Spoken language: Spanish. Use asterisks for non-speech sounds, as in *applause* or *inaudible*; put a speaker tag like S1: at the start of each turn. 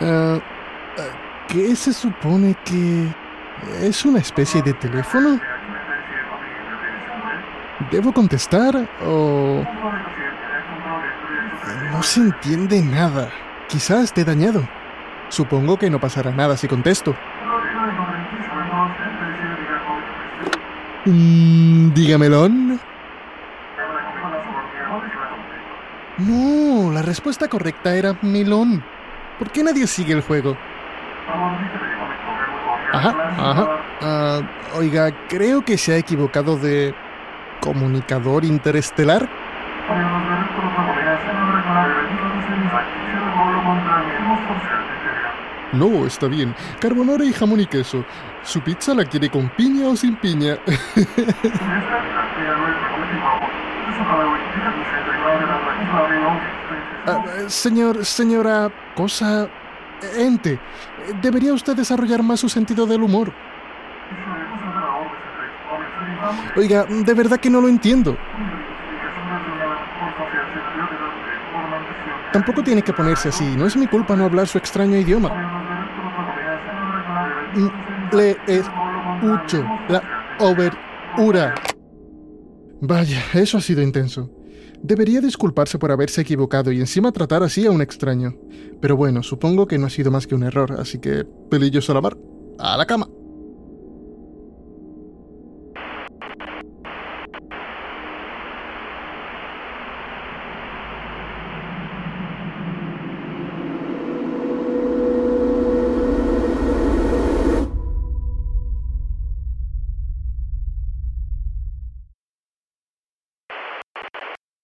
S1: Ah, ¿Qué se supone que es una especie de teléfono? ¿Debo contestar o...? No se entiende nada. Quizás esté dañado. Supongo que no pasará nada si contesto. Mm, dígamelo. No, la respuesta correcta era melón. ¿Por qué nadie sigue el juego? Ajá, ajá. Ah, oiga, creo que se ha equivocado de comunicador interestelar. No, está bien. Carbonara y jamón y queso. ¿Su pizza la quiere con piña o sin piña? *laughs* Ah, señor, señora, cosa... Ente, debería usted desarrollar más su sentido del humor. Oiga, de verdad que no lo entiendo. Tampoco tiene que ponerse así, no es mi culpa no hablar su extraño idioma. Le escucho la overura. Vaya, eso ha sido intenso. Debería disculparse por haberse equivocado y encima tratar así a un extraño. Pero bueno, supongo que no ha sido más que un error, así que pelillos a la mar, a la cama.